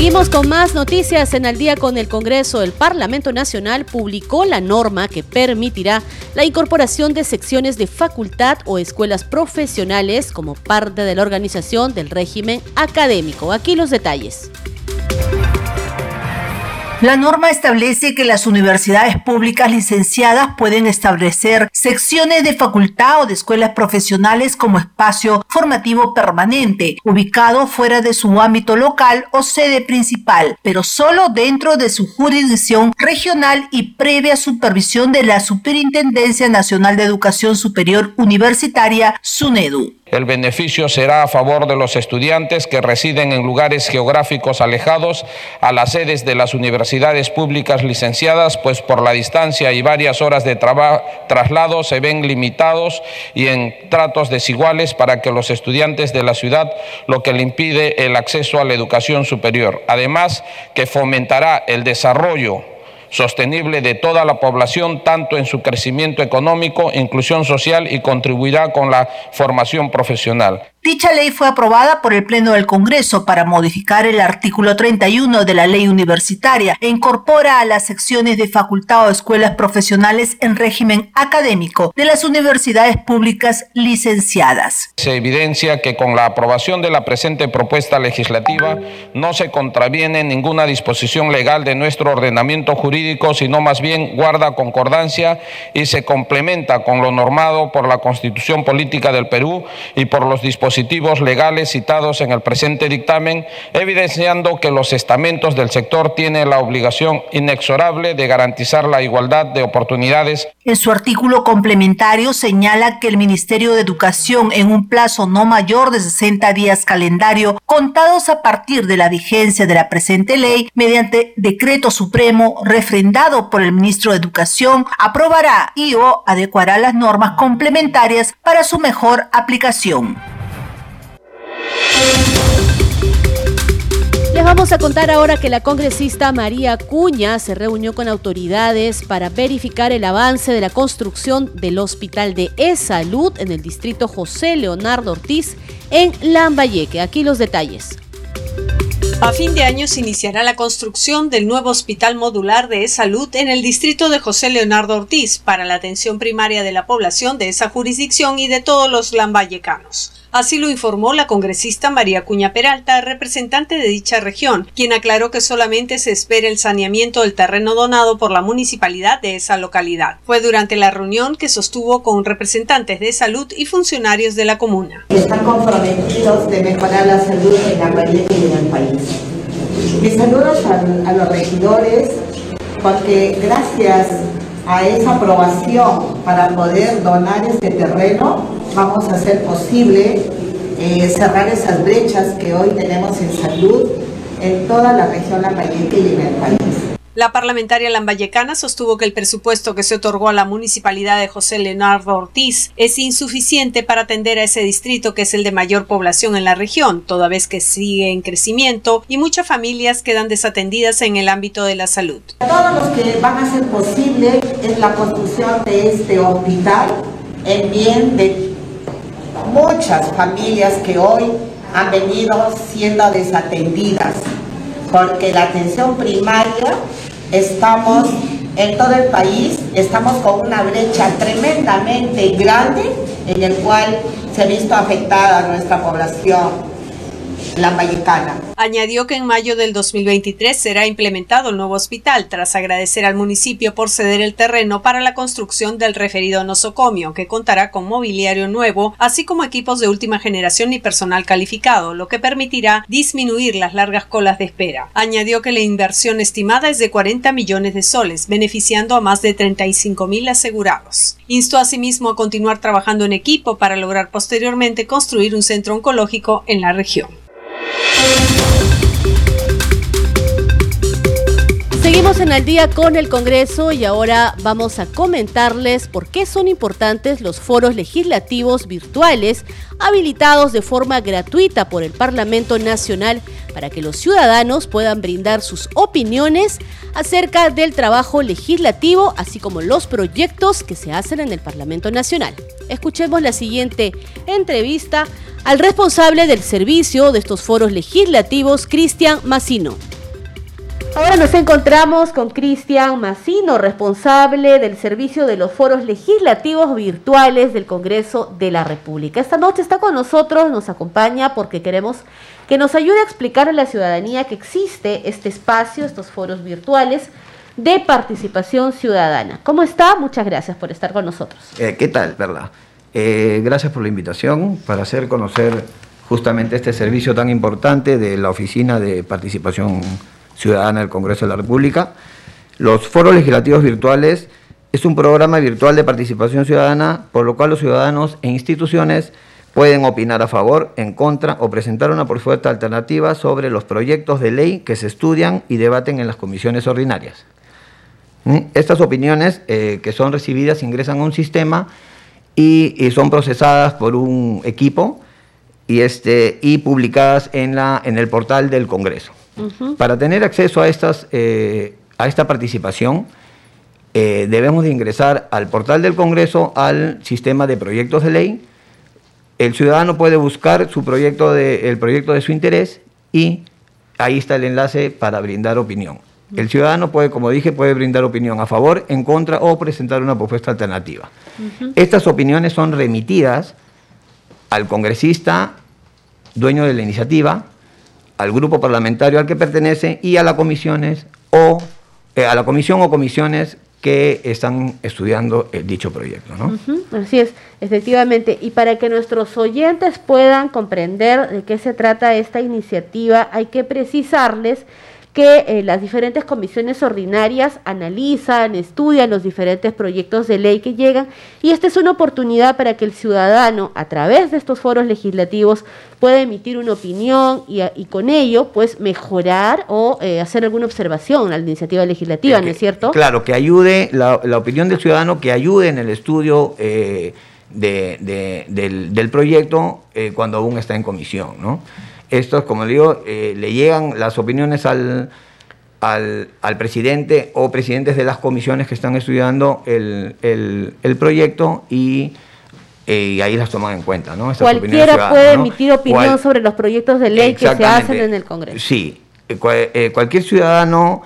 Seguimos con más noticias en el día con el Congreso. El Parlamento Nacional publicó la norma que permitirá la incorporación de secciones de facultad o escuelas profesionales como parte de la organización del régimen académico. Aquí los detalles. La norma establece que las universidades públicas licenciadas pueden establecer secciones de facultad o de escuelas profesionales como espacio formativo permanente, ubicado fuera de su ámbito local o sede principal, pero solo dentro de su jurisdicción regional y previa supervisión de la Superintendencia Nacional de Educación Superior Universitaria, SUNEDU. El beneficio será a favor de los estudiantes que residen en lugares geográficos alejados a las sedes de las universidades públicas licenciadas, pues por la distancia y varias horas de traslado se ven limitados y en tratos desiguales para que los estudiantes de la ciudad, lo que le impide el acceso a la educación superior. Además, que fomentará el desarrollo sostenible de toda la población, tanto en su crecimiento económico, inclusión social y contribuirá con la formación profesional. Dicha ley fue aprobada por el Pleno del Congreso para modificar el artículo 31 de la ley universitaria e incorpora a las secciones de facultad o escuelas profesionales en régimen académico de las universidades públicas licenciadas. Se evidencia que con la aprobación de la presente propuesta legislativa no se contraviene ninguna disposición legal de nuestro ordenamiento jurídico, sino más bien guarda concordancia y se complementa con lo normado por la Constitución Política del Perú y por los dispositivos dispositivos legales citados en el presente dictamen, evidenciando que los estamentos del sector tienen la obligación inexorable de garantizar la igualdad de oportunidades. En su artículo complementario señala que el Ministerio de Educación, en un plazo no mayor de 60 días calendario, contados a partir de la vigencia de la presente ley, mediante decreto supremo refrendado por el ministro de Educación, aprobará y o adecuará las normas complementarias para su mejor aplicación. Les vamos a contar ahora que la congresista María Cuña se reunió con autoridades para verificar el avance de la construcción del Hospital de E-Salud en el distrito José Leonardo Ortiz en Lambayeque. Aquí los detalles. A fin de año se iniciará la construcción del nuevo hospital modular de salud en el distrito de José Leonardo Ortiz para la atención primaria de la población de esa jurisdicción y de todos los lambayecanos. Así lo informó la congresista María Cuña Peralta, representante de dicha región, quien aclaró que solamente se espera el saneamiento del terreno donado por la municipalidad de esa localidad. Fue durante la reunión que sostuvo con representantes de salud y funcionarios de la comuna. Están comprometidos de mejorar la salud en la y en el país. Mis saludos a, a los regidores, porque gracias a esa aprobación para poder donar este terreno, vamos a hacer posible eh, cerrar esas brechas que hoy tenemos en salud en toda la región Lambayeque y en el país. La parlamentaria lambayecana sostuvo que el presupuesto que se otorgó a la municipalidad de José Leonardo Ortiz es insuficiente para atender a ese distrito que es el de mayor población en la región, toda vez que sigue en crecimiento y muchas familias quedan desatendidas en el ámbito de la salud. Todos los que van a hacer posible es la construcción de este hospital en bien de muchas familias que hoy han venido siendo desatendidas, porque la atención primaria estamos en todo el país, estamos con una brecha tremendamente grande en el cual se ha visto afectada nuestra población Añadió que en mayo del 2023 será implementado el nuevo hospital, tras agradecer al municipio por ceder el terreno para la construcción del referido nosocomio, que contará con mobiliario nuevo, así como equipos de última generación y personal calificado, lo que permitirá disminuir las largas colas de espera. Añadió que la inversión estimada es de 40 millones de soles, beneficiando a más de 35 mil asegurados. Instó asimismo a continuar trabajando en equipo para lograr posteriormente construir un centro oncológico en la región. Thank you. Seguimos en el día con el Congreso y ahora vamos a comentarles por qué son importantes los foros legislativos virtuales habilitados de forma gratuita por el Parlamento Nacional para que los ciudadanos puedan brindar sus opiniones acerca del trabajo legislativo, así como los proyectos que se hacen en el Parlamento Nacional. Escuchemos la siguiente entrevista al responsable del servicio de estos foros legislativos, Cristian Massino. Ahora nos encontramos con Cristian Massino, responsable del servicio de los foros legislativos virtuales del Congreso de la República. Esta noche está con nosotros, nos acompaña porque queremos que nos ayude a explicar a la ciudadanía que existe este espacio, estos foros virtuales de participación ciudadana. ¿Cómo está? Muchas gracias por estar con nosotros. Eh, ¿Qué tal, Perla? Eh, gracias por la invitación para hacer conocer justamente este servicio tan importante de la Oficina de Participación Ciudadana del Congreso de la República. Los foros legislativos virtuales es un programa virtual de participación ciudadana por lo cual los ciudadanos e instituciones pueden opinar a favor, en contra o presentar una propuesta alternativa sobre los proyectos de ley que se estudian y debaten en las comisiones ordinarias. ¿Mm? Estas opiniones eh, que son recibidas ingresan a un sistema y, son procesadas por un equipo y, este, y publicadas en, la, en el portal del Congreso. Para tener acceso a, estas, eh, a esta participación, eh, debemos de ingresar al portal del Congreso, al sistema de proyectos de ley. El ciudadano puede buscar su proyecto de, el proyecto de su interés y ahí está el enlace para brindar opinión. El ciudadano puede, como dije, puede brindar opinión a favor, en contra o presentar una propuesta alternativa. Estas opiniones son remitidas al congresista, dueño de la iniciativa, al grupo parlamentario al que pertenece y a las comisiones o eh, a la comisión o comisiones que están estudiando el dicho proyecto. ¿no? así es, efectivamente. Y para que nuestros oyentes puedan comprender de qué se trata esta iniciativa, hay que precisarles que eh, las diferentes comisiones ordinarias analizan, estudian los diferentes proyectos de ley que llegan y esta es una oportunidad para que el ciudadano a través de estos foros legislativos pueda emitir una opinión y, con ello pues mejorar o eh, hacer alguna observación a la iniciativa legislativa, ¿no es cierto? Claro, que ayude la, la, opinión del ciudadano, que ayude en el estudio eh, de, del, del, proyecto cuando aún está en comisión, ¿no? Estos, como le digo, eh, le llegan las opiniones al, al, presidente o presidentes de las comisiones que están estudiando el, proyecto y, eh, ahí las toman en cuenta. ¿no? Cualquiera puede emitir opinión sobre los proyectos de ley que se hacen en el Congreso. Sí, eh, cualquier ciudadano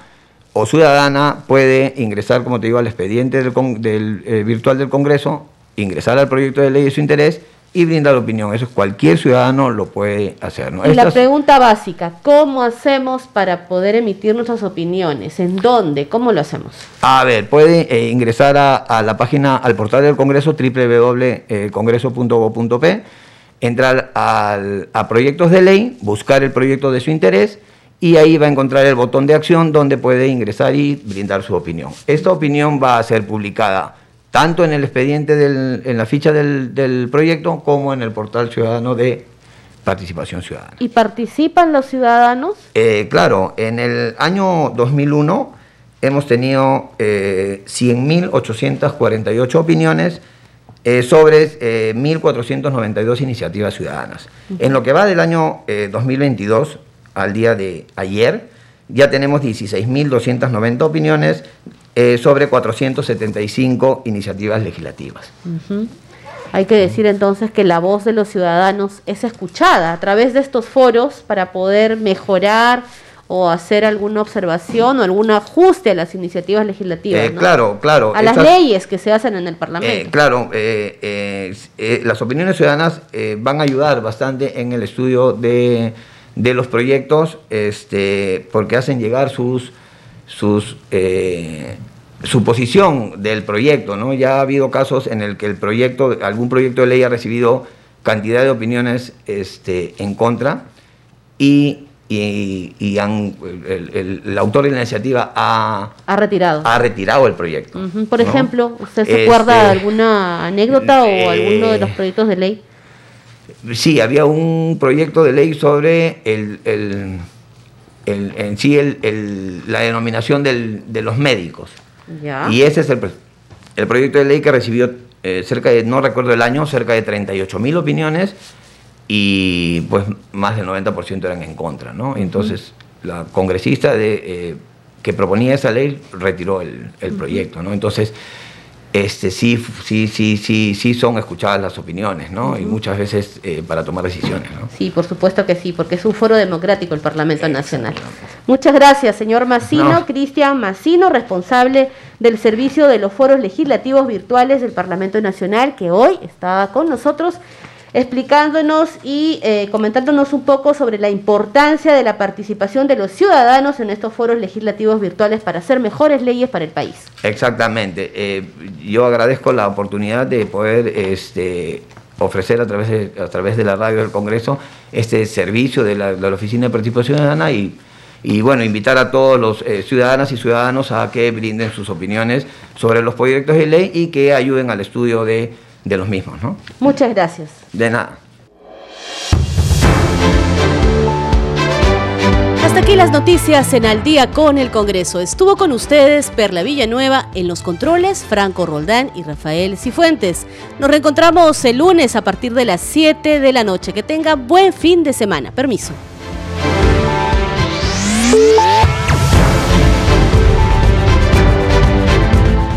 o ciudadana puede ingresar, como te digo, al expediente del, del virtual del Congreso, ingresar al proyecto de ley de su interés y brindar opinión. Eso cualquier ciudadano lo puede hacer. ¿no? Y la pregunta básica, ¿cómo hacemos para poder emitir nuestras opiniones? ¿En dónde? ¿Cómo lo hacemos? A ver, puede eh, ingresar a, la página, al portal del Congreso, www.congreso.gov.p, entrar a proyectos de ley, buscar el proyecto de su interés y ahí va a encontrar el botón de acción donde puede ingresar y brindar su opinión. Esta opinión va a ser publicada tanto en el expediente, del, en la ficha del, proyecto, como en el portal ciudadano de participación ciudadana. ¿Y participan los ciudadanos? Eh, claro, en el año 2001 hemos tenido eh, 100.848 opiniones eh, sobre 1.492 eh, iniciativas ciudadanas. En lo que va del año 2022 al día de ayer, ya tenemos 16.290 opiniones eh, sobre 475 iniciativas legislativas. Hay que decir entonces que la voz de los ciudadanos es escuchada a través de estos foros para poder mejorar o hacer alguna observación o algún ajuste a las iniciativas legislativas. Eh, claro, claro. A las leyes que se hacen en el Parlamento. Eh, claro, las opiniones ciudadanas van a ayudar bastante en el estudio de, de los proyectos este, porque hacen llegar sus sus, eh, su posición del proyecto. ¿no? Ya ha habido casos en el que el proyecto, algún proyecto de ley ha recibido cantidad de opiniones este, en contra y, y, han, el, autor de la iniciativa ha, ha, retirado. ha retirado el proyecto. Por ejemplo, ¿usted se acuerda de este, alguna anécdota o eh, alguno de los proyectos de ley? Sí, había un proyecto de ley sobre el en sí el, la denominación de los médicos. Y ese es el, el, proyecto de ley que recibió eh, cerca de, no recuerdo el año, cerca de 38 mil opiniones y pues más del 90% eran en contra. ¿no? Entonces la congresista de, eh, que proponía esa ley retiró el, el proyecto. ¿no? Entonces este, sí, sí, sí, sí, sí son escuchadas las opiniones, ¿no? Y muchas veces eh, para tomar decisiones, ¿no? Sí, por supuesto que sí, porque es un foro democrático el Parlamento Nacional. Muchas gracias, señor Massino, Cristian Massino, responsable del servicio de los foros legislativos virtuales del Parlamento Nacional, que hoy está con nosotros explicándonos y eh, comentándonos un poco sobre la importancia de la participación de los ciudadanos en estos foros legislativos virtuales para hacer mejores leyes para el país. Exactamente. Eh, yo agradezco la oportunidad de poder este, ofrecer a través, de, la radio del Congreso este servicio de la, Oficina de Participación Ciudadana y y bueno, invitar a todos los eh, ciudadanas y ciudadanos a que brinden sus opiniones sobre los proyectos de ley y que ayuden al estudio de, de los mismos. ¿no? Muchas gracias. De nada. Hasta aquí las noticias en Al día con el Congreso. Estuvo con ustedes Perla Villanueva en los controles, Franco Roldán y Rafael Cifuentes. Nos reencontramos el lunes a partir de las 7 de la noche. Que tenga buen fin de semana. Permiso.